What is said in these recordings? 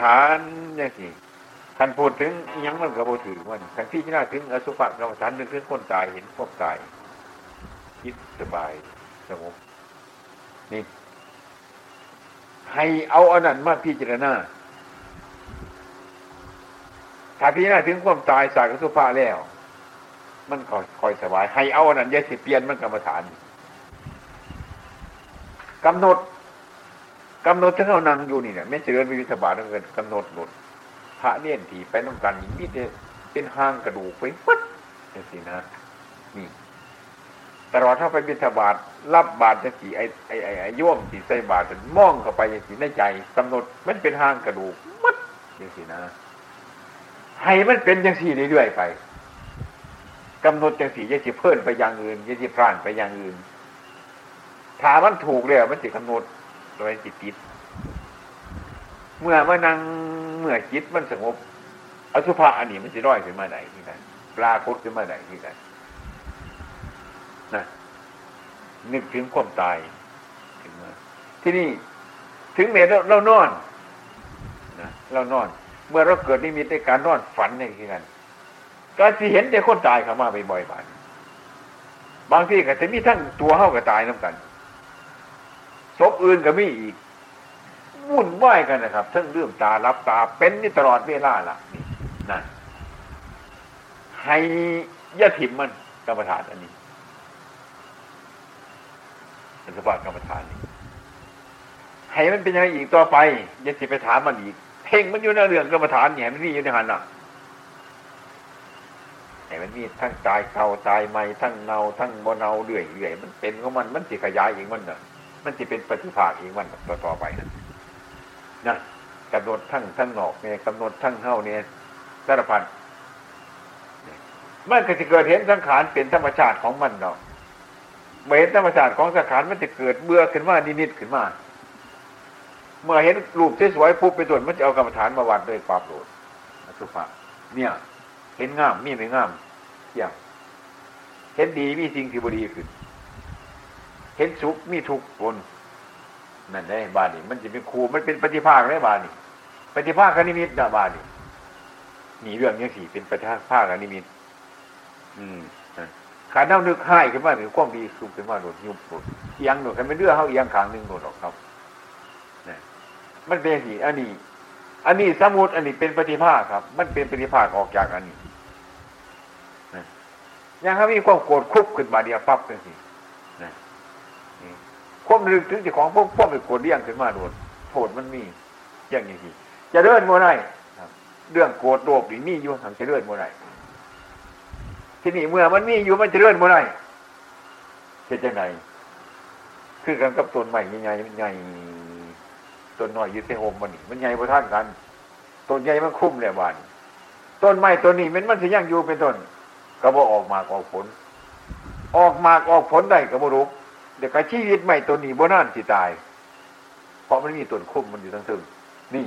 ฐานอย่างสิคันพูดถึงยังมันกระโบถือมันคันพี่ที่น่าถึงอสุภะกรรมฐานนึกถึงคนตายเห็นพวกตายคิดสบายสงบนี่ ให้เอาอันนั้นมาพิจารณาถ้าพี่น่าถึงความตายสากสุภะแล้ว มันคอยคอยสบาย ให้เอาอันนั้นยาสิเปลี่ยนมันกรรมฐานกำหนด กำหนดที่เขานั่งอยู่นี่เนี่ยไม่เจริญวิวิธบาตนั่นเกินกำหนดหนดพระเนี่ยทีไปต้องการอย่างนี้เป็นห้างกระดูกไปปั๊ดอย่างสินะนี่ตลอดถ้าไปบิณฑบาตรับบาตรจะสีไอไอไอไอโยมสีใส่บาตรจะมองเข้าไปอย่างสีในใจกำหนดมันเป็นห้างกระดูกมัดอย่างสีนะให้มันเป็นอย่างสีเรื่อยๆไปกำหนดอย่างสียังสิเพิ่นไปอย่างอื่นยังสิพร่านไปอย่างอื่นถามันถูกเลยมันจะกำหนด โดยจิตติดเมื่อมานั่งเมื่อจิตมันสงบอสุภะอันนี้มันจะร้อยขึ้นมาไหนที่ไหนปลาคดขึ้นมาไหนที่ไหนนะนึกถึงความตายถึงมาที่นี่ถึงเมื่อเรานอนนะเรานอน เมื่อเราเกิดนิมิตในการนอนฝันในที่นั้นก็จะเห็นแต่คนตายเข้ามาบ่อยๆบางบางทีก็จะมีทั้งตัวเฮากับตายน้ำกัน ศพอื่นก็มีอีกวุ่นวายกันนะครับทั้งเรื่องตารับตาเป็นนี่ตลอดเวลาล่ะนี่นั่นให้ยะถิ่มมันกรรมฐานอันนี้เป็นสภาพกรรมฐานนี่ให้มันเป็นยังไงอีกต่อไปอย่าสิไปถามมันอีก เพ่งมันอยู่ในเรื่องกรรมฐานเนี่ยมันมีอยู่ในหันอะให้มันมีทั้งตายเก่าตายใหม่ทั้งเนาทั้งโมเนาเรื่อยเรื่อยมันเป็นของมันมันสิขยายเองมันเนาะ มันจะเป็นปฏิภาคเองมันต่อต่อไปนะนะกำหนดทั้งทั้งนอกเนี่ยกำหนดทั้งเข้าเนี่ยสารพันมันก็จะเกิดเห็นสังขารเป็นธรรมชาติของมันเนาะเมื่อเห็นธรรมชาติของสังขารมันจะเกิดเบื่อขึ้นมานิดๆขึ้นมา เมื่อเห็นรูปสวยปุ๊บไปตรวจมันจะเอากรรมฐานมาวัดด้วยความโกรธสุภาเนี่ย เห็นงามมีไม่งามอย่างเห็นดีมีสิ่งที่บดีขึ้น เห็นสุขมีทุกข์ปนนั่นได้บานี่มันจะเป็นครูมันเป็นปฏิภาคได้บานี่ปฏิภาคนิมิตนะบานี่มีเรื่องนี้สิเป็นปฏิภาคนิมิต อืมขาเน่านึกให้ขึ้นมาถือความดีสุขขึ้นมาโดดยุบโดดเอียงโดดกันไม่เลือเขาเอียงขางหนึ่งโดดออกครับนี่มันเป็นสิอันนี้ อันนี้สมุดอันนี้เป็นปฏิภาคครับ มันเป็นปฏิภาคออกจากอันนี้ยังเขามีความโกรธคุบขึ้นมาเดียวปั๊บเป็นสิ ควบนึกถึงเจ้าของพวกพวกไปกดเลี้ยงขึ้นมาโดนโทษมันมีอย่างนี้จะเลื่อนโมไรเรื่องโกรธโลภนี่มีอยู่ทางจะเลื่อนโมไรที่นี่เมื่อมันมีอยู่มันจะเลื่อนโมไรเช่นจังไหนคือกันกับต้นใหม่ใหญ่ใหญ่ต้นน้อยยึดเสโฮมมันนี่มันใหญ่พอท่านกันต้นใหญ่มันคุ้มเลยบานต้นไม้ต้นนี้มันมันจะยั่งอยู่เป็นต้นก็บ่ออกมากออกผล ออกมากออกผลได้ก็บ่รู้ เดี๋ยวกชีวิตใหม่ตัวนี้บ่นานสิตาย เพราะมันมีตัวคุ้มมันอยู่ทั้งทึ่งนี่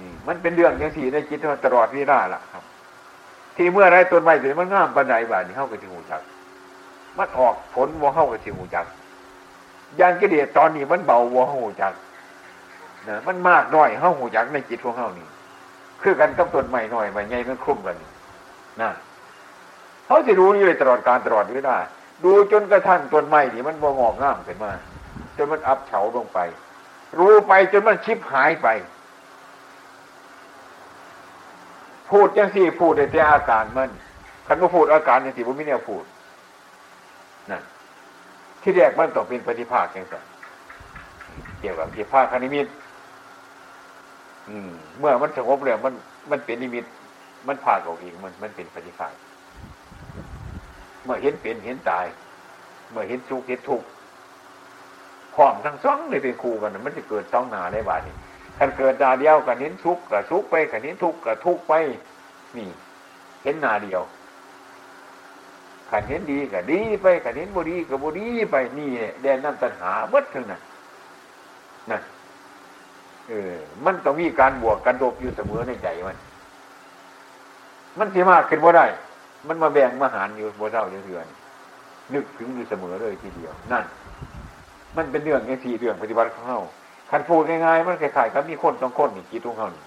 นี่ มันเป็นเรื่องอย่างสี่ในจิตตลอดวิราล่ะครับ ที่เมื่อไรตัวใหม่ตัวมันงามปันไดบานี่เข้ากับที่หูจัก มันออกผลวัวเข้ากับที่หูจักยานกิเลสตอนนี้มันเบาวัวหูจักนะมันมากน้อยเข้าหูจักในจิตของเข้านี่คือกันกับต้นใหม่หน่อยใหม่ใหญ่มันคุ้มกันนะเขาจะรู้นี่เลยตลอดการตลอดเวลา ดูจนกระทั่งต้นไม้นี่มันบ่งอกงามขึ้นมาจนมันอับเฉาลงไป รู้ไปจนมันชิบหายไป พูดยังสี่พูดในแต่อาการมันคันว่าพูดอาการยังสี่ผมไม่เนี่ยพูดนั่นที่แรกมันต้องเป็นปฏิภาคอย่างไรเกี่ยวกับปฏิภาคคณิมิตเมื่อมันสงบแล้วมันมันเป็นนิมิต มันผ่านออกเองมันมันเป็นปฏิภาค มื่อเห็นเป็นเห็นตาย เมื่อเห็นสุขเห็นทุกข์พร้อมทั้งสองเลยเป็นครูกันมันจะเกิดสองนาได้บาดนี้ท่านเกิดนาเดียวกันเห็นทุกข์กับทุกข์ไปกันเห็นทุกข์กับทุกข์ไปนี่เห็นนาเดียวขันเห็นดีกับดีไปขันเห็นบุดีกับบุดีไปนี่แดนน้ำตัณหาเมื่อถึงนั้นนั่นเออ มันต้องมีการบวกกันโดบอยู่เสมอในใจมัน มันสีมากขึ้นว่าได้ มันมาแบ่งมาหารอยู่บนเท่าเถื่อนนึกถึงอยู่เสมอเลยทีเดียว นั่น มันเป็นเรื่องไอ้สี่เรื่องปฏิบัติของเขาคันพูดง่ายๆมันคล้ายๆกับมีคนสองคนนี่จิตของเขานี่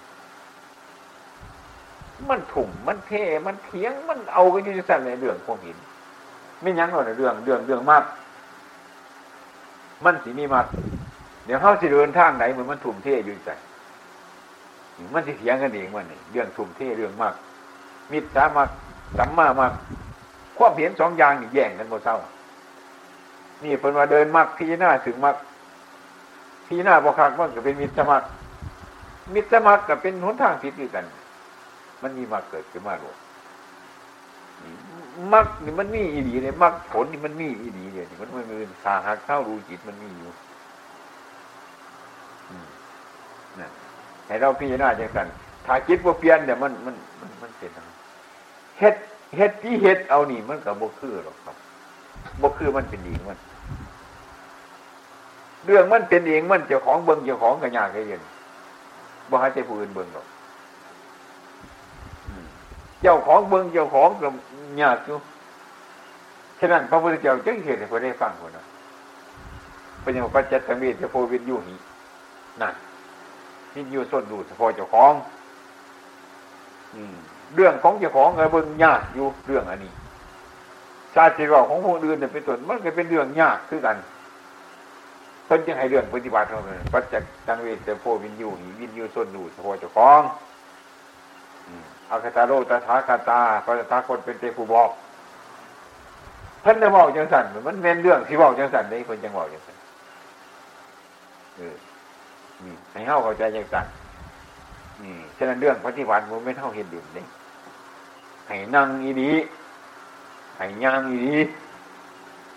มันถุ่มมันเทมันเทียงมันเอากันอยู่ในสั่นในเรื่องพวกหินไม่ยั้งหรอกในเรื่องเรื่องเรื่องมาก มันสีมีมากเดี๋ยวเขาสิเดินทางไหนเหมือนมันถุ่มเทอยู่ใจมันสิเถียงกันเองมันนี่เรื่องถุ่มเทเรื่องมากมิตรสามาก สัมมามากความเห็นสองอย่างนี่แย่งกันหมดเศร้า นี่เพิ่นว่าเดินมากพิจารณาถึงมากพิจารณาบกคักมันก็เป็นมิตรมักมิตรมักก็เป็นหนทางผิดด้วยกัน มันมีมากเกิดขึ้นมาหลวงมักนี่มันมีอีดีเลยมักผลนี่มันมีอีดีเลยมันไม่มือสาหักเข้ารู้จิตมันมีอยู่นะให้เราพิจารณาจังสันถ้าจิตว่าเปลี่ยนเนี่ยมันมันมันมันเป็น เฮ็ดเฮ็ดที่เฮ็ดเอานี่มันกับบ่คือหรอกครับบ่คือมันเป็นเองมัน เรื่องมันเป็นเองมันเจ้าของเบิ่งเจ้าของกันยากแค่ยันบ่ให้ใจผู้อื่นเบิ่งหรอกเจ้าของเบิ่งเจ้าของก็ยากอยู่ฉะนั้นพระพุทธเจ้าจึงเหตุให้คนได้ฟังคนนะเป็นอย่างปัจจัตตังเวทโพวิญญูหินั่นวิญญูส้นดูเฉพาะเจ้าของ อืม เรื่องของเจ้าของเออเบิ่งยากอยู่เรื่องอันนี้ ชาติว่าของผู้อื่นเนี่ยเป็นต้นมันก็เป็นเรื่องยากคือกันเพิ่นจึงให้เรื่องปฏิบัติเท่านั้นปัจจักตังเวทโพวินยูหิวินยูส้นดูเฉพาะเจ้าของอาคาตาโรตถาคาตาพระตาคตเป็นเตผู้บอกเพิ่นได้บอกจังสันมันเป็นเรื่องที่บอกจังสันได้เพิ่นจังบอกจังสันเออนี่ให้เฮาเข้าใจจังสันนี่ฉะนั้นเรื่องปฏิบัติมันไม่เท่าเห็นดื่มเลย ให้นั่งอีดีให้ย่างอีดี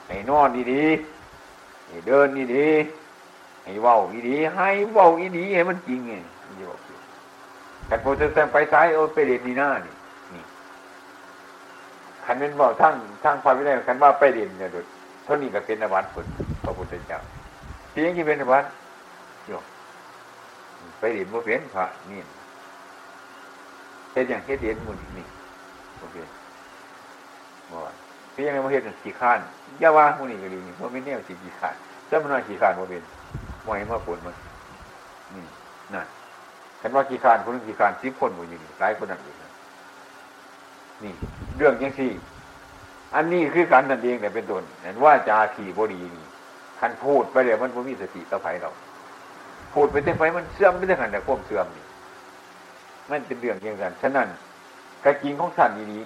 ให้นอนอีดีให้เดินอีดีให้เว้าอีดีให้เว้าอีดีให้มันจริงไงมันจะบอกขันโพธิสัตว์ไปซ้ายโอ้ไปเด็ดนี่หน้านี่นี่ขันเป็นบอกทั้งทั้งพระวินัยขันว่าไปเด่นเนี่ยโดเท่านี้ก็เป็นอวัตผลพระพุทธเจ้าเพียงที่เป็นอวัตโยไปเด่นโมเป็นพระนี่เฮ็ดอย่างเฮ็ดเด่นมุนนี่ โอเคบ่เพียงโมเฮ็ดขี่ข้านย่าว่ามุนี่ก็ดีโมเป็นแนวสิขี่ข้านจะมันว่าขี่ข้านโมเป็นโมให้มาผลมันนี่นั่นฉันว่าขี่ข้านคนนึงขี่ข้านสิบคนหมดอยู่นี่หลายคนนั่นอยู่นี่ เรื่องยังสี่ อันนี้คือการนั่นเองแต่เป็นต้นเห็นว่าจาขี่บดีนี่คันพูดไปเดี๋ยมันไม่มีสติต่อไปเราพูดไปเต็มไปมันเสื่อมไปเรื่อยๆแต่ควบเสื่อมนี่มันเป็นเรื่องอย่างนั้นฉะนั้น กระจริงของท่านนี้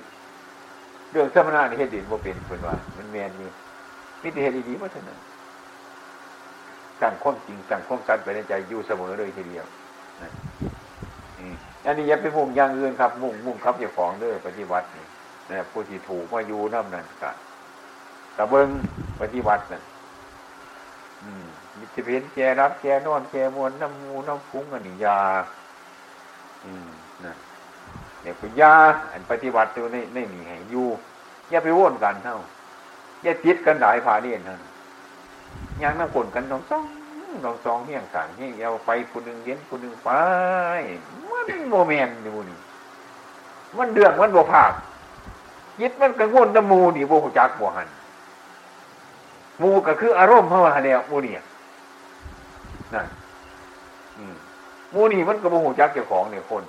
เรื่องสมณะในเหตุดินว่าเป็นคนว่า มันแมนอยู่มิติเหตุดีๆว่าเท่านั้นสั่งข้อจริงสั่งข้อสัตว์ไปในใจอยู่เสมอเลยทีเดียวอันนี้อย่าไปมุ่งอย่างอื่นครับ มุ่งมุ่งครับอย่าของเด้อปฏิบัตินี่นะผู้ที่ถูกมาอยู่น้ำนั่นกะตะเบิงปฏิบัตินั่นมิตรเพนแกรับแกนอนแกมวนน้ำมูน้ำฟุ้งอันนี้ยา อืมนะ เนี่ยป็นยาอันปฏิบัติตัวนี้ไม่มีให้อยู่อย่าไปว่นกันเท่าอย่าติดกันหลายผาเนียนเท่ายังน้ำกลนกันน้องสองน้องสองเฮี้ยงขังเฮี้ยงเอาไปคนหนึ่งเย็นคนหนึ่งไปมันโมเมนต์อยู่นี่มันเดือดมันโบภาคยิดมันกังวลน้ำมูนี่โบจักโบหันมูก็คืออารมณ์เขาอะไรมูนี่นั่นมูนี่มันก็โบหูจักเจ้าของเนี่ยคน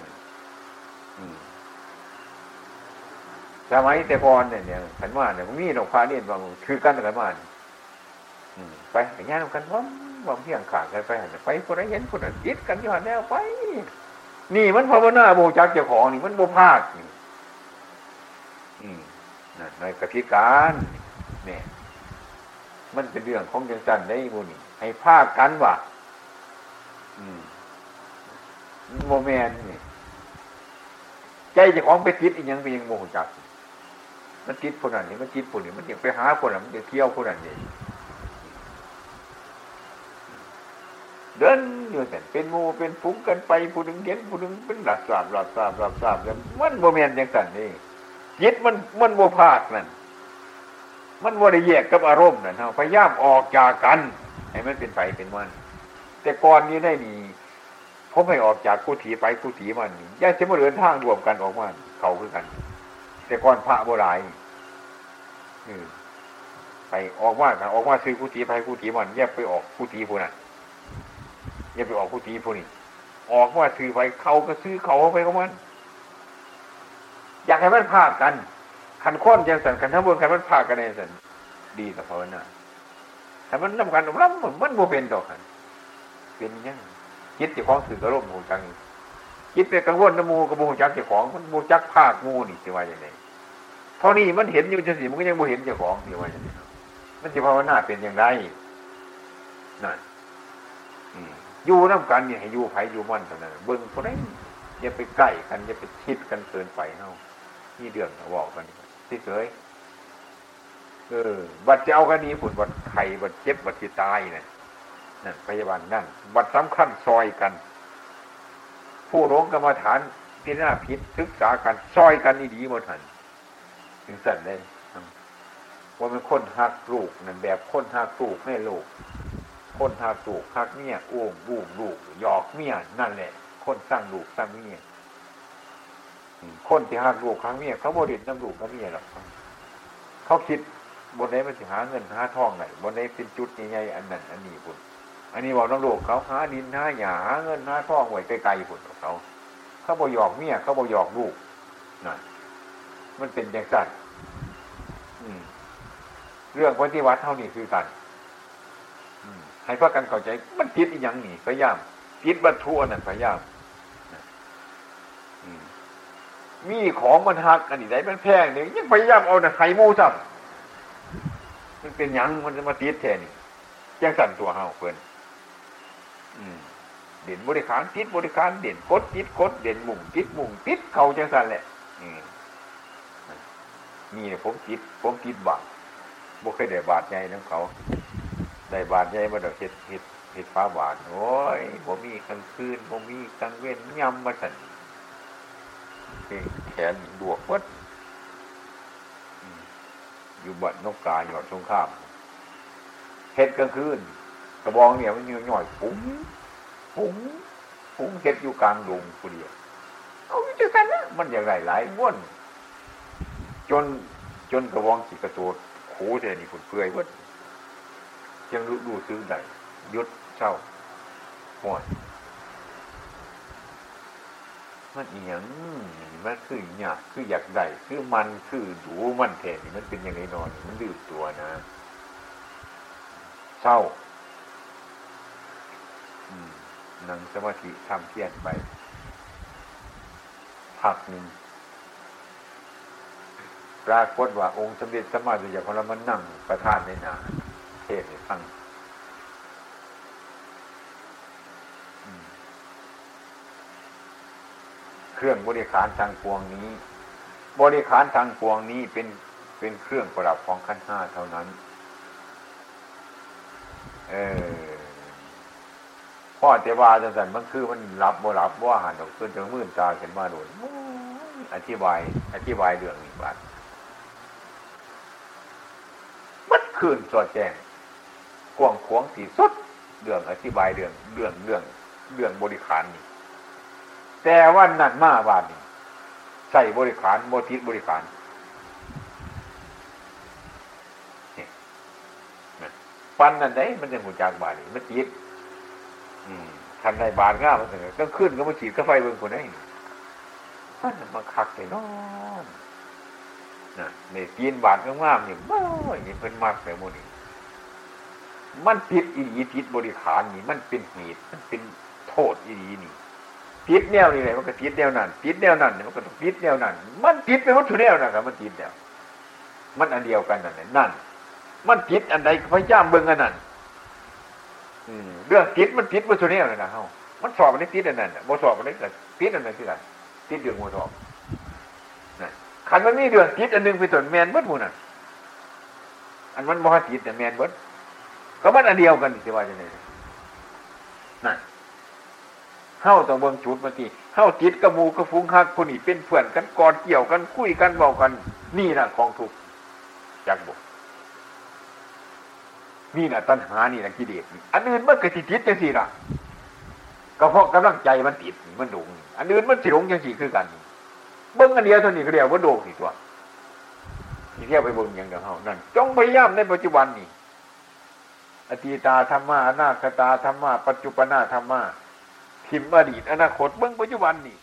สมัยแต่พรเนี่ยเนี่ยขันว่าเนี่ยมันมีดอกพาเนี่ยบางคือกันกันมาไปย่างกันว่าว่าเพียงขาดกันไปไปคนไหนเห็นคนนั้นยึดกันย้อนแนวไป นี่มันภาวนาโบจักเจ้าของนี่มันโบภาคนี่นั่นในกติการเนี่ยมันเป็นเรื่องของจังสันได้บุนี่ให้ภาคกันว่ะโมเมนต์นี่ใจเจ้าของไปติดอีกยังไปยังโมหจัก มันติดคนนั้นนี่มันติดคนนี้มันอยากไปหาคนนั้นมันอยากเที่ยวคนนั้นนี่เดินอยู่แต่เป็นมูเป็นฟุ้งกันไปผู้หนึ่งเห็นผู้หนึ่งเป็นหลับสาบหลับสาบหลับสาบแล้วมันโมเมนต์อย่างสันนี่จิตมันมันโมภาคนั่นมันโมได้แยกกับอารมณ์นั่นเฮาพยายามออกจากกัน ให้มันเป็นไปเป็นมัน แต่ก่อนนี้ได้มีเขาไม่ออกจากกุฏิไปกุฏิมันย่าจะมาเดินทางรวมกันออกมาเขาคือกัน แต่ก่อนพระโบราณไปออกมาออกมาซื้อกุฏิไปกุฏิมันแยกไปออกกุฏิพวกนั้นอย่าไปออกผู้ตีผู้นี้ออกว่าซื้อไปเขาก็ซื้อเขาไปของมัน อยากให้มันพากันขันข้นจังสันขันทั้งบนขันมันพากันในสันดีต่อภาวนาถ้ามันนำกันรับมันโมเป็นดอกันเป็นยังคิดจะของสื่อกระลมหูจังคิดไปกังวลน้ำมูกระมูจักเจ้าของมันมูจักภาคมูนี่จะว่าอย่างไร เท่านี้มันเห็นอยู่จังสิมันก็ยังโมเห็นเจ้าของจะว่าอย่างไรมันจะภาวนาเป็นอย่างไรนั่นอยู่น้ำกันเนี่ยให้อยู่ไผอยู่มันเท่านั้นเบิ้งคนนั้นอย่าไปใกล้กันอย่าไปคิดกันเกินไปเนาะนี่เดือดบอกกันที่เฉยเออ บัดจะเอากันนี้ผุนบัดไข่บัดเจ็บบัดที่ตายเนี่ยนั่นพยาบาลนั่นบัดสำคัญซอยกัน ผู้ร้องกรรมฐานพิจารณาพิษศึกษากันซอยกันนี่ดีหมดหันึงสั่นได้ว่าเป็นคนหักลูกนั่นแบบคนหักลูกไม่ลูกคนหักลูกหักเมียอ้วงบูมลูกหยอกเมียนั่นแหละคนสร้างลูกสร้างเมียคนที่หักลูกหักเมียเขาบริดน้ำลูกน้ำเมียหรอกเขาคิดบนไหนมันจะหาเงินหาทองไหนบนไหนเป็นจุดใหญ่ๆอันนั้นอันนี้คุณอันนี้บอกน้องลูกเขาหาดินหาหยาหาเงินหาทองไว้ไกลๆคุณของเขาเขาบอหยอกเมียเขาบอหยอกลูกนั่นมันเป็นอย่างสั้น เรื่องปฏิวัติเท่านี้คือกันให้พากันเข้าใจ มันผิดอีกอย่างนี่พยายามผิดบรรทุนั่นพยายามมีของมันหักอันนี้ไหนมันแพงเนี่ยยังพยายามเอาแต่ไข่มูซ้ำมันเป็นยังมันจะมาติดแทนนี่แจ้งสั่นตัวเฮาเพื่อนเด่นบริการติดบริการเด่นกดติดกดเด่นมุ่งติดมุ่งติดเขาแจ้งสั่นแหละนี่เนี่ยผมติดผมติดบาทบ่เคยได้บาทใหญ่น้ำเขา ได้บาทใหญ่มาดอกเห็ดเห็ดเห็ดฟ้าบาทโอ้ยผมมีกลางคืนผมมีกลางเว้นยำมาสั่นแขนดวกวัดอยู่บัดนกกาหยอดสงข้ามเห็ดกลางคืนกระบองเนี่ยมันยืนหน่อยปุ๋งปุ๋งปุ๋งเห็ดอยู่กลางดงคนเดียวเอาอยู่กันนะมันอย่างไรหลายม้วน จนจนกระบองสีกระโดดโขเทนี่คุณเปื่อยวัดยังรู้ดูซื้อได้ยุดเช่าหมดมันเอียงมันคืออยากคืออยากได้คือมันคือดูมันแทนี่มันเป็นอย่างไรนอน มันดื้อตัวนะเศร้านั่งสมาธิทำเพียรไปพักหนึ่ง ปรากฏว่าองค์สมเด็จสมมาสุญญพลมันนั่งประทานในนาเทศให้ฟังเครื่องบริขารทางปวงนี้ บริขารทางปวงนี้เป็นเป็นเครื่องประดับของขั้นห้าเท่านั้น เออพ่อเจวาจังสันมันคือมันรับบ่รับว่าหันออกขึ้นถึงมื่นตาเห็นมาโดนอธิบาย อธิบายเรื่องนี้บ้า งมันสอดแจ้งกวงขวงสีสุดเรื่องอธิบายเรื่องเรื่องเรื่องเรื่องบริขารนี่แต่ว่านั่นมาบานนี่ใส่บริขารโมทิบริขารปันนั่นได้มันจะหูจากบานี่มันจิตทันในบานง่ามันถึงก็ขึ้นก็มาฉีดก็ไฟเบิ่งคนได้มันมาคักเลยนอน นะในตีนบาดง่ามนี่บ้าอย่างเป็นมากแต่โมนี่มันผิดอีดีผิดบริขารนี่ มันเป็นเหตุมันเป็นโทษอีดีนี่ผิดแนวนี่เลยมันก็ผิดแนวนั้นผิดแนวนั้นมันก็ต้องผิดแนวนั้น มันผิดไปวัตถุแนวนะครับมันผิดแนวมันอันเดียวกันนั่นนั่น มันผิดอันใดพยายามเบิ่งอันนั้นเรื่องผิดมันผิดวัตถุแนวนะเฮามันสอบมันได้ผิดอันนั้นโมสอบมันได้กิดผิดอันนั้นที่ไหนผิดเรื่องโมสอบ ขันมันมีเรื่องผิดอันหนึ่งไปส่วนแมนเบิดมูน่ะ อันมันมหผิดแต่แมนเบิดก็มันอันเดียวกันสิว่าจะไหนนั่นเข้าต้องเบิ่งจุดมาทีเข้าจิตกระมูกระฟุ้งหักคนนี้เป็นเพื่อนกันกอดเกี่ยวกันคุยกันเบอกกัน นี่นะของทุกจากบุนี่นะตัณหานี่นะกิเลสอันอื่นมันก็ติดติดจังสี่ละก็เพราะกำลังใจมันติดมันดุงอันอื่นมันสิหลงจังสี่คือกัน เบิ้งอันเดียวเท่านี้ก็เรียกว่าโดงสิตัวที่เที่ยวไปเบิ้งอย่างเดียวเท่านั้นจงพยายามในปัจจุบันนี่อตีตาธรรมะอนาคตาธรรมะปัจจุปนาธรรมะทิมอดีตอนาคตเบื้องปัจจุบันนี่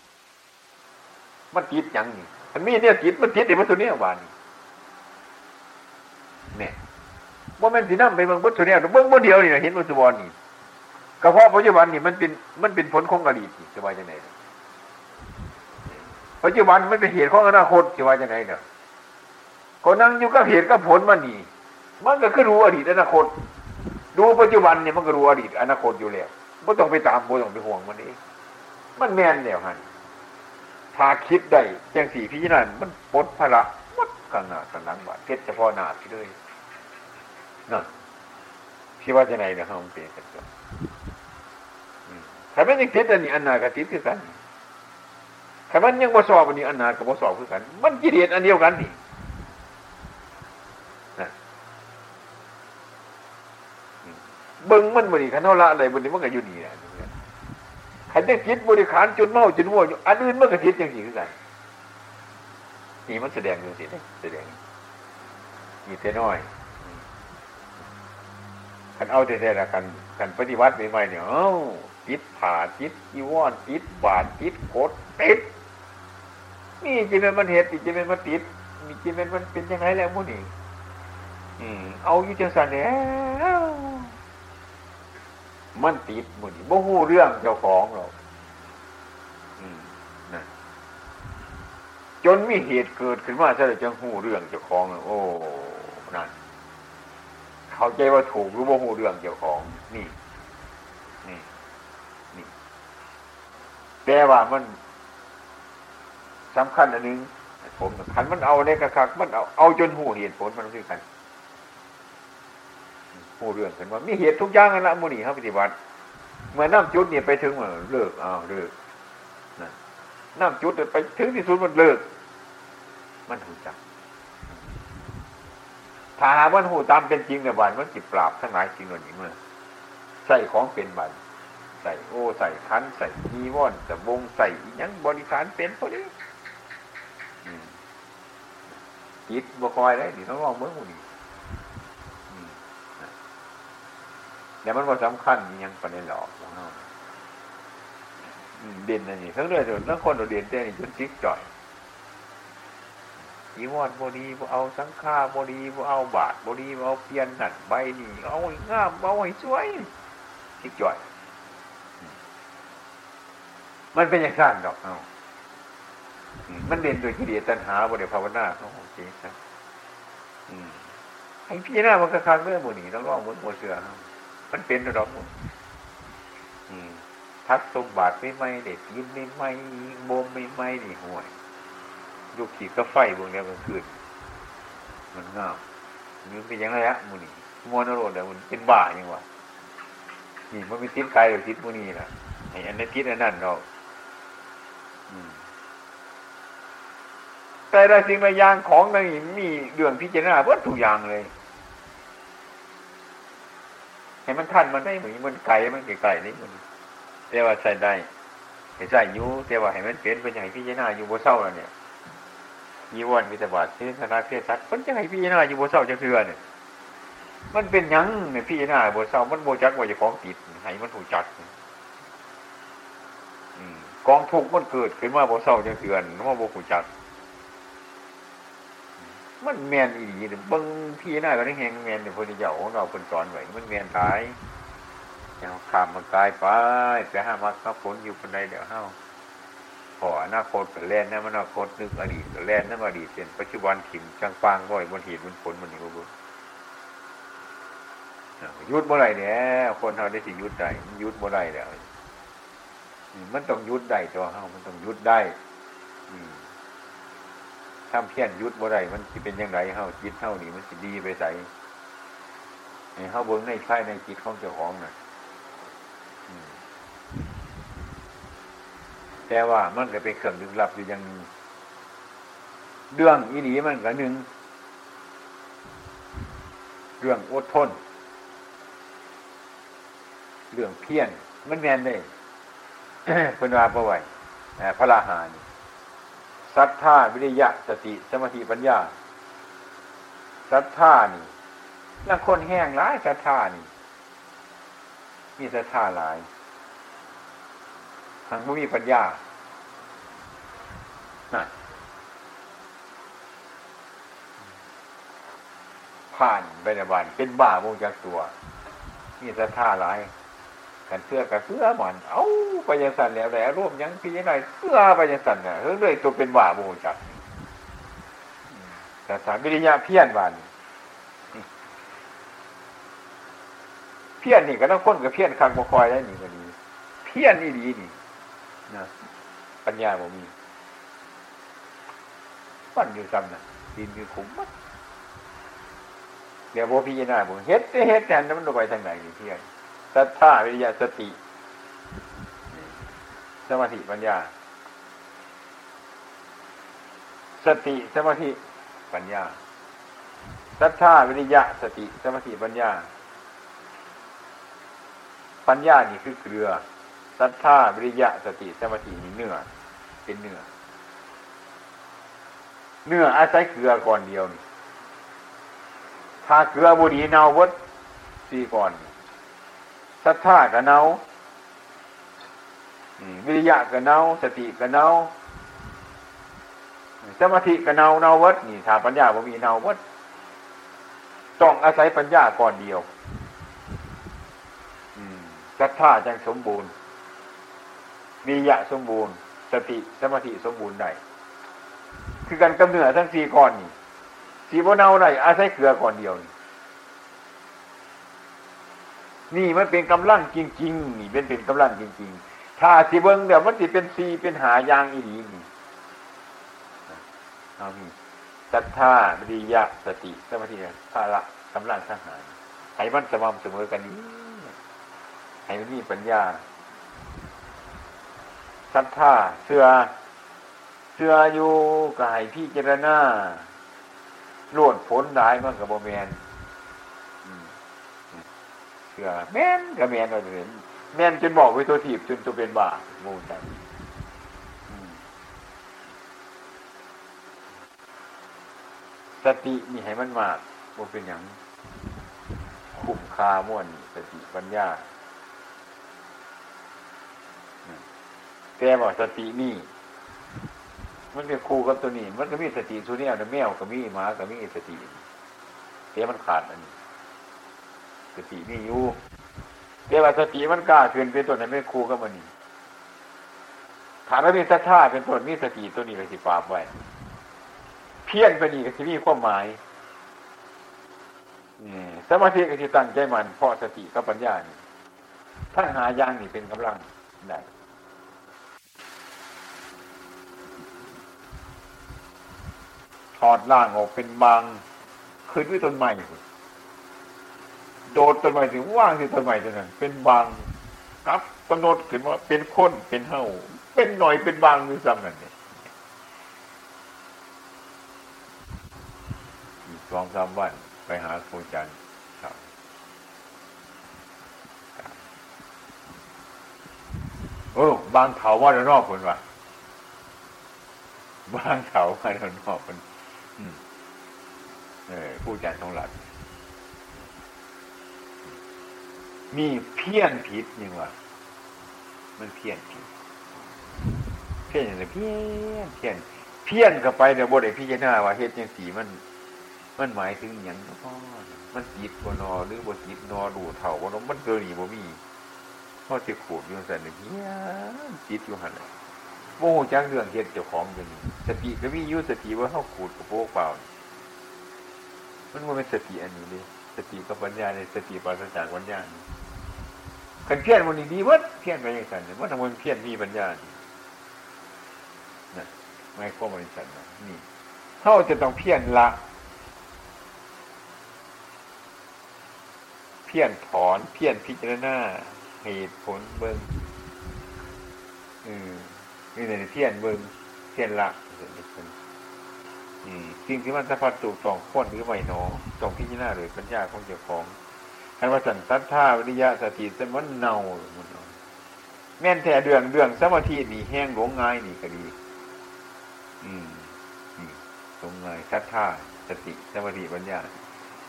มันติดอยังนี่มันมีเนี่ยติดมันติดในวัตถุเนี่ยวานนี่เนี่ยว่ามันสีน้ำไปเบื้องวัตถุเนี่ยเบื้องวัตเดียวนี่นะเห็นวัตถุบอลนี่กระเพาะปัจจุบันนี่มันเป็นมันเป็นผลของอดีตจะว่าจไหน ปัจจุบันมันเป็นเหตุของอนาคตจะว่าจะไหนเนี่ยคนนั่งอยู่ก็เหตุก็ผลมันนี่มันก็คือรู้อดีตอนาคต ดูปัจจุบันเนี่ยมันก็รู้อดีตอนาคตอยู่แล้วไม่ต้องไปตามไม่ต้องไปห่วงมันเองมันแม่นแล้วฮะถ้าคิดได้แจ้งสี่พี่นั่นมันปลดภาระมัดข้างหน้าข้างหลังว่าเทศเฉพาะหน้าพี่เลยนั่นพี่ว่าจะไหนเนี่ยเขาเป็นกันตัวถ้าไม่ยังติดอันนี้อันนาก็ติดคือกัน ถ้ามันยังบ่สอบอันนี้อันนาก็บ่สอบคือกัน มันกิเลสอันเดียวกันนี่เบิ้งมันบริขารเท่าละอะไรบนนี้มันก็อยู่นี่แหละขันยังคิดบริขารจนเมาจนวัวอยู่อันอื่นมันก็คิดอย่างสี่คือกันนี่มันแสดงอยู่สิแสดงมีแต่น้อยขันเอาแต่แต่ละกันกันปฏิวัติใหม่ๆเนี่ยเอ้าจิตผ่าจิตอีวอนจิตบาดจิตโคตรติด นี่จิตเป็นมันเหตุจิตเป็นมันติดมีจิตเป็นมันเป็นยังไงแล้วมุ่นี่เอาอยู่จังสันแล้วมันติดมุนบ่หูเรื่องเจ้าของหรอกนะจนมีเหตุเกิดขึ้นมาซะเลยจังหูเรื่องเจ้าของโอ้นั่นเข้าใจว่าถูกหรือบ่หูเรื่องเจ้าของ นี่ นี่ นี่แต่ว่ามัน สำคัญอันนึงผมขันมันเอาในกระคักมันเอาเอาจนหูเหตุผลมันคือกันผู้เรื่องกันว่ามีเหตุทุกอย่างนั่นละมูนี่ครับปฏิบัติเมื่อน้ำจุดเนี่ยไปถึงมันเลิกอ้าวเลิกน้ำจุดไปถึงที่สุดมันเลิก มันหูจักถ้าหามันหูตามเป็นจริงในวันมันจิปราบทั้งหลายจริงหรือนี้มันใส่ของเป็นบันใส่โอ้ใส่คันใส่ยีวอนแต่วงใส่ยังบริการเป็นพอดี จิตบคอยได้ดิต้องลองเมื่อวันนี้แต่มันว่าสำคัญยังประเด็นหลอกของเราเด่นอันนี้ทั้งเรื่องทั้งคนเราเด่นแต่นี่จนจิกจ่อยอีวอนบดีบเอาสังฆาบดีบเอาบาทบดีบเอาเพียนหนัดใบนี่เอาให้งามเอาให้สวยจิกจ่อย มันเป็นอย่างนั้นดอกเอามันเด่นโดยกิเลสตัณหาบริภาวนาเขา โอเคครับไอ้พี่หน้ามันก็คังเรื่องบุหนีต้องร้องเหมือนโมเสือครับมันเป็นระดับทักสมบัติไม่ไม่เด็ดยินไม่ไม่โบมไม่ไม่นี่ห่วยลูกขี่ก็ไฟพวกนี้มันขึ้นมันงามมันเป็นยังไงฮะมูนี่มวนโรดแต่มันเป็นบ้ายังวะนี่มันมีทิศไกลหรือทิศมูนี่ล่ะไอ้อันนั้นทิศอันนั้นเรา แต่ละสิ่งละอย่างของในมีเรื่องพิจารณาเพื่อทุกอย่างเลยให้มันทันมันได้เหมือนมันไก่มันไก่นี่มันแต่ว่าใส่ได้ให้ใส่ยูแต่ว่าให้มันเป็นเป็นอย่างพี่จนาอยู่บนเศร้าแล้วเนี่ยยีวันมีแต่บาดที่ธนาเพศสัตว์มันจะให้พี่จนาอยู่บนเศร้าจะเถื่อเนี่ยมันเป็นยังเนี่ยพี่จนาบนเศร้ามันโบจักว่าจะของติดให้มันถูกจัดกองทุกมันเกิดขึ้นมาบนเศร้าจะเถื่อนว่าโบหูจัก มันแมนอีหลีบางพี่หน้าก็ได้แหงแมนในพอดีเจ้าของเราคนสอนไว้มันแมนตายอย่างขามมันตายไปแต่ห้ามักขับผลอยู่คนใดเดี๋ยวเฮาพออนาคตก็แล่นนะมันอนาคตนึกอดีตก็แล่นนั่นอดีตเป็นปัจจุบันถิ่มจังปางบ่อยบนเหตุบนผลมันนี่ก็บุยุดเมื่อไรเนี่ยคนเราได้สิยุดได้ยุดเมื่อไรแล้วมันต้องยุดได้ตัวเฮามันต้องยุดได้ อืม ทำเพี้ยนยุดบ่ได้มันจะเป็นยังไงเฮาจิตเฮานี่มันจะดีไปใส่เฮาเบิ้งในใช่ในจิตของเจ้าของน่ะแต่ว่ามันก็เป็นเครื่องดึงรับอยู่ยังเรื่องอีนีมันก็หนึ่งเรื่องอดทน เรื่องเพียนมันแมนได้เพิ่นว่าประไว้พระราหานี่ ศรัทธาวิริยะสติสมาธิปัญญาศรัทธานี่นักคนแห้งร้ายศรัทธานี่ มีแต่ท่าหลายทางไม่มีปัญญานั่นผ่านไปในวันเป็นบ้าวงจากตัว มีแต่ท่าหลาย กันเสื้อกับเสื้อหมอนเอ้าไปยังสันแล้วแต่ร่วมยังพี่ยังไงเสื้อไปยังสันเนี่ยเฮ้ยเลยตัวเป็นบ้าวงจากแต่สารวิริยะเพี้ยนวันเพี้ยนนี่ก็ต้องพ้นกับเพี้ยนคังบคอยได้หนีก็ดี เพี้ยนนี่ดีนี่นะปัญญาบ่มีปั้นอยู่ซ้ำนะดินมีขุมมัดเดี๋ยวโบพี่ยนาบุเฮ็ดเฮ็ดแทนมันลงไปทางไหนนี่เพี้ยน สัทธาวิริยะสติสมาธิปัญญา สติสมาธิปัญญาศรัทธาวิริยะสติสมาธิปัญญา ปัญญานี่คือเกลือศรัทธาวิริยะสติสมาธินี่เนื้อเป็นเนื้อเนื้ออาศัยเกลือก่อนเดียวนี่ถ้าเกลือบุรีเนาวัดสี่ก่อน ศรัทธากับเนาวิริยะกับเนาสติกับเนาสมาธิกับเนาเนาวัดนี่ถาปัญญาบ่มีเนาวัดต้องอาศัยปัญญาก่อนเดียวศรัทธาจังสมบูรณ์มียะสมบูรณ์ สติสมาธิสมบูรณ์ได้คือการกำเนิดทั้งสี่ก้อนนี่สีโบเนาได้อาศัยเกลือก่อนเดียวนี่ นี่มันเป็นกำลังจริง ๆ นี่เป็นเป็นกำลังจริง ๆ ถ้าสีเบิ้งเดี๋ยวมันจะเป็นสีเป็นหายางอีดีนี่เอามีศรัทธาวิริยะสติสมาธิภาระกำลังทหารให้มันสม่ำเสมอกันนี้ให้มันมีปัญญาศรัทธาเชื่อเชื่ออยู่กายพี่เจรณาลวดผลได้มันกับโบแมน ชื่อแม่นกับแม่นเราเห็นแม่นจนบอกไว้ตัวถีบจนตัวเป็นบามูลใจสติมีให้มันมากว่าเป็นอย่างคุ้มค่าม่วนสติปัญญาแต่บอกสตินี่ มันเป็นครูกับตัวนี้ มันก็มีสติตัวนี้เอาแมวก็มีหมาก็มีสติแต่มันขาดอันนี้ สตินี่อยู่แต่ว่าสติมันกล้าขึ้นเป็นตัวไหนไม่ครูกับมันนี่ฐานมีสัทธาเป็นตัวมีสติตัวนี้ก็สิปราบไว้ เพี้ยนไปนี่ก็สิมีความหมายนี่สมาธิก็สิตั้งใจมันเพราะสติกับปัญญานี่ทั้งหายางนี่เป็นกำลังได้ถอดล่างออกเป็นบาง ขึ้นด้วยต้นไม้ โดดต้นไม้ถึงว่างที่ต้นไม้ตัวนั้น เป็นบางกับกำหนดขึ้นว่าเป็นคนเป็นเห่าเป็นหน่อยเป็นบางด้วยซ้ำนั่นเนี่ยสองสามวันไปหาครูจันทร์ครับโอ้บางเขาว่าเดนอกคนว่ะบางเขาว่าเดนอกคนเออผู้จัดของหลัก มีเพี้ยนผิดยังวะมันเพี้ยนผิด เพี้ยนอย่างไรเพี้ยนเพี้ยนเพี้ยนกับไปเดี๋ยวบทเอกพี่จะหน้าว่าเฮ็ดยังสีมัน มันหมายถึงอย่างพ่อมันจิตบนอหรือบจิตนอดูเถ่าบนมันเกินอีบ่มีพ่อจะขูดอยู่สันเพี้ยนจิตอยู่หันโมโหจังเรื่องเฮ็ดเจ้าของอย่างนี้สติก็มียุสติว่าเขาขูดกับโป๊กเปล่ามันว่าเป็นสติอันนี้เลยสติกับปัญญาในสติปราศจากปัญญา กันเพี้ยนมันดีวัดเพี้ยนไปย่างนั้นว่าทำไมเพี้ยนมีปัญญานะไม่ข้อมันสันนะนี่เขาจะต้องเพี้ยนละ เพี้ยนถอน เพี้ยนพิจารณาเหตุผลเบิ้งอืมนี่ในเพี้ยนเบิ้งเพี้ยนละสิ่งที่มันสะพัดถูกสองคนหรือไม่หนอตรงพิจารณาเลยปัญญาของเจ้าของ คันว่าสันตัท่าวิริยะสติสมันเนามันแม่นแท้เดืองเดืองสมาธินี่แห้งหลงง่ายนี่ก็ดี อืมหลงง่ายทัท่าสติสมาธิปัญญา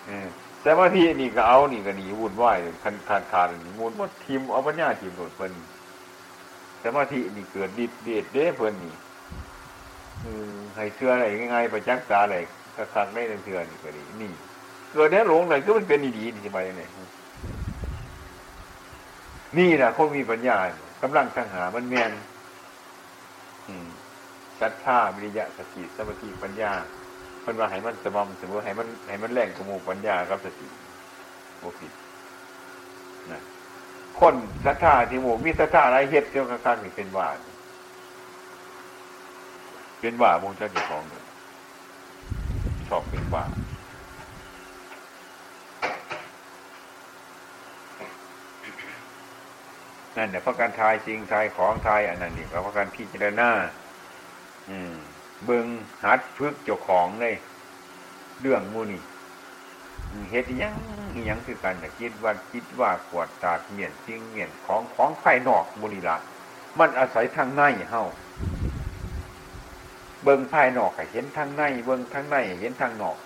เออสมาธินี่ก็เอานี่ก็หนีวุ่นวายคันขาดขาดนี่มุนว่าทีมเอาปัญญาทีมโดดเพิ่นสมาธินี่เกิดดิดเด็ดเด้เพิ่นนี่ให้เชื่ออะไรง่ายๆประจักษ์ตาอะไรก็คักได้เชื่อนี่ก็ดีนี่ เกิดแน่หลงเลยก็มันเป็นดีๆนี่จะไปยังไงนี่แหละคนมีปัญญากำลังสังหามันแมนศรัทธาวิริยะสติสมาธิปัญญาเพิ่นว่าให้มันสม่ำเสมอให้มันให้มันแรงกมูปัญญากับสติโมผิดนะคนศรัทธาที่หมู่มีศรัทธาอะไรเฮ็ดเจ้าข้างๆนี่เป็นว่าเป็นว่ามูเจ้าเจ้าของเลยชอบเป็นว่า นั่นเนี่ยเพราะการทายจริงทายของทายอันนั้นนี่เพราะการพิจารณาอืม เบิงหัดพึกเจ้าของเลยเรื่องมูนี่เหตุยังยังคือกันแต่คิดว่าคิดว่าขวดตาเมียนจริงเมียนของของภายนอกบุรีละมันอาศัยทางในเฮาเบิงภายนอกเห็นทางใน เบิงทางในเห็นทางนอก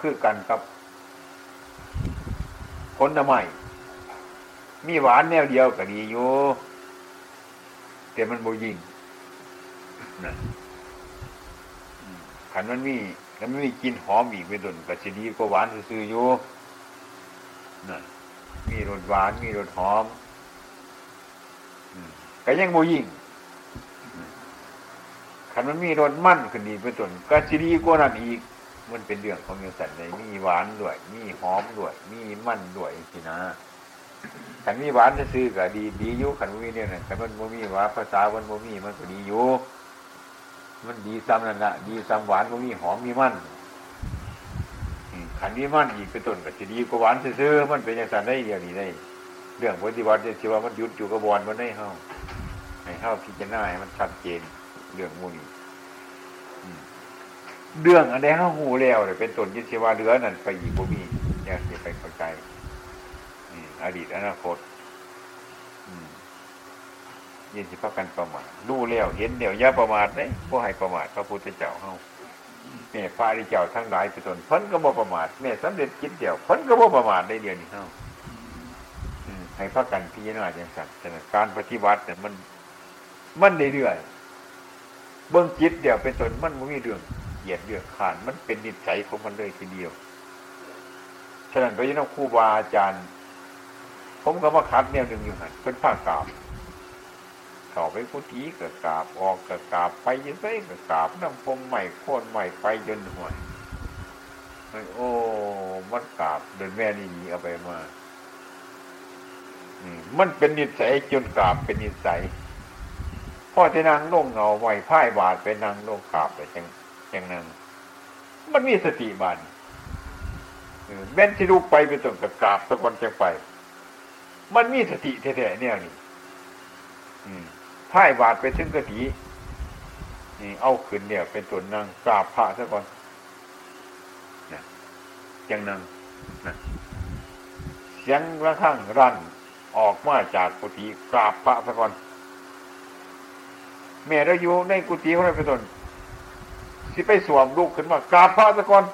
คือกันกับผลไม้ มีหวานแนวเดียวก็ดีอยู่แต่มันโบยิงนะขันมันมีขันมันมีกินหอมอีกไปดนก็จะดีกว่าหวานซื่ออยู่นะมีรสหวานมีรสหอมก็ยังโบยิงขันมันมีรสมั่นขึ้นดีไปดนก็จะดีกว่านั้นอีกมันเป็นเรื่องของยังสันเลยมีหวานด้วย มีหอมด้วย มีมั่นด้วยสินะ ขันมีหวานจะซื้อก็ดีดีอยู่ขันมีเนี่ยขันมันโมมีหวานภาษามันโมมีมันก็ดีอยู่มันดีซ้ำนั่นละดีซ้ำหวานก็มีหอมมีมันขันนี้มันอีกเป็นต้นก็จะดีกว่าหวานซื้อมันเป็นอย่างไรได้เดียวนี้ได้เรื่องปฏิวัติที่ว่ามันยุดอยู่กระบวนมันได้เฮาให้เฮาพิจารณาให้มันชัดเจนเรื่องมูนี้เรื่องอันใดเฮาหูแล้วเลยเป็นต้นยึดเชว่าเรือนั่นไปอีกบ่มีอยากจะไปเข้าใจ อดีตอนาคตยินสิพักกันประมาทรู้แล้วเห็นเดี๋ยวย่าประมาทเลยพวกให้ประมาทพระพุทธเจ้าเฮาแม่พระริเจ้าทั้งหลายไปตนพ้นก็บ่ประมาทแม่สำเร็จคิดเดียวพ้นก็บ่ประมาทได้เดียวนี่เฮาให้พักกันพิจารณาอย่างสัตว์การปฏิบัติเนี่ยมัน มันเรื่อยเบื้องจิตเดียวเป็นตนมันไม่มีเรื่องเหยียดเรื่องขานมันเป็นนิสัยของมันเลยทีเดียวฉะนั้นพระยนครูบาอาจารย์ ผมก็มาคัดแนวหนึ่งอยู่หันเป็นผ้ากาบเข้าไปพุทธีก็กาบออกก็กาบไปยังไงก็กาบน้ำพงใหม่โคนใหม่ไปจนห่วยโอ้มันกาบเดินแม่นี่หนีเอาไปมามันเป็นนิสัยจนกราบเป็นนิสัยพ่อที่นางลงเงาไหวพ่ายบาดไปนางลงกราบไปจังจังนั้นมันมีสติบานแม่นที่ลูกไปไปต้นกับกราบตะกอนจังไป มันมีสติแท้ๆเนี่ยนี่พ่ายบาดไปถึงกะทินี่เอาขึ้นเนี่ย เป็นตัวนางกราบพระซะก่อนนะยังนางนะเสียงระฆังรันออกมาจากกุฏิกราบพระซะก่อนแม่เราอยู่ในกุฏิของเราเป็นต้นสิไปสวมลูกขึ้นมากราบพระซะก่อน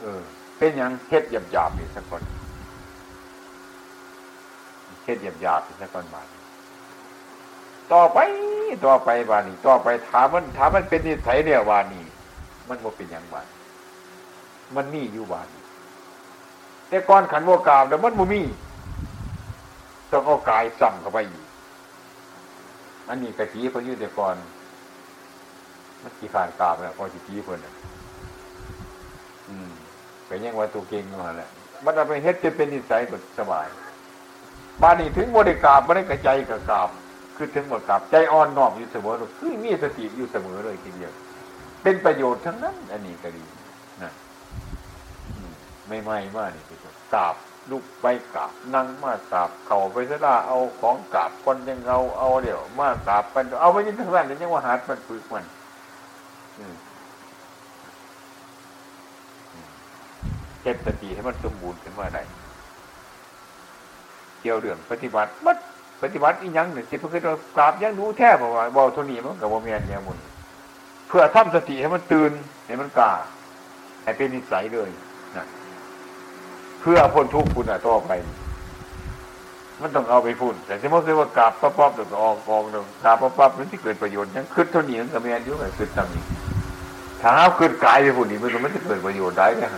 เออ เป็นอย่างเท็ดหยาบหยาบนี่สักคน เฮ็ดหยาบหยาบสักก่อนบาต่อไปต่อไปบานี้ ต่อไปถามมันถามมันเป็นนิสัยเนี่ยวานี้ มันบ่เป็นอย่างบานมันมีอยู่บานแต่ก่อนขันโวกามแต่มันบ่มีต้องเอากายสั่งเข้าไปอีกอันนี้กะทิเพิ่งยืดแต่ก่อน มันกี่ผ่านกาบแล้วพอจีเพิ่นอืมเป็นยังว่าตัวเก่งมาแหละมันเอาไปเฮ็ดจะเป็นนิสัยก็สบาย บานี้ถึงบริกราบไม่ได้กระใจกับกราบ คือถึงบดกราบใจอ่อนนอบอยู่เสมอคือมีสติอยู่เสมอเลยทีเดียวเป็นประโยชน์ทั้งนั้น อันนี้ก็ดีนะไม่ไม่มากนี่คือกราบลุกไปกราบนั่งมากราบเข่าไปสลาเอาของกราบคนยังเอาเอาเดี๋ยวมากราบไปเอาไปยิ่งทั้งนั้นเลยยังว่าหาดมันฝึกมันเก็บสติให้มันสมบูรณ์ขึ้นมาได้ เกี่ยวเรื่องปฏิบัติมัดปฏิบัติอีกอย่างหนึ่งสิเพื่อกราบยังรู้แท้บอกว่าบอกทุนีมันกับว่าเมียนเนี่ยมุนเพื่อทำสติให้มันตื่นให้มันกล้าให้เป็นนิสัยเลยนะเพื่อพ้นทุกข์คุณอะต่อไป มันต้องเอาไปพูดแต่สมมติว่ากราบปั๊บปั๊บเดี๋ยวออกกองเดี๋ยวกราบปั๊บปั๊บมันที่เกิดประโยชน์ยังขึ้นเท่านี้มันก็ไม่อายุมันขึ้นตามนี้ถ้าเอาขึ้นกายไปพูดนี่มันก็ไม่จะเกิดประโยชน์ได้นะ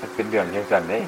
มันเป็นเรื่องยังสั่นเลย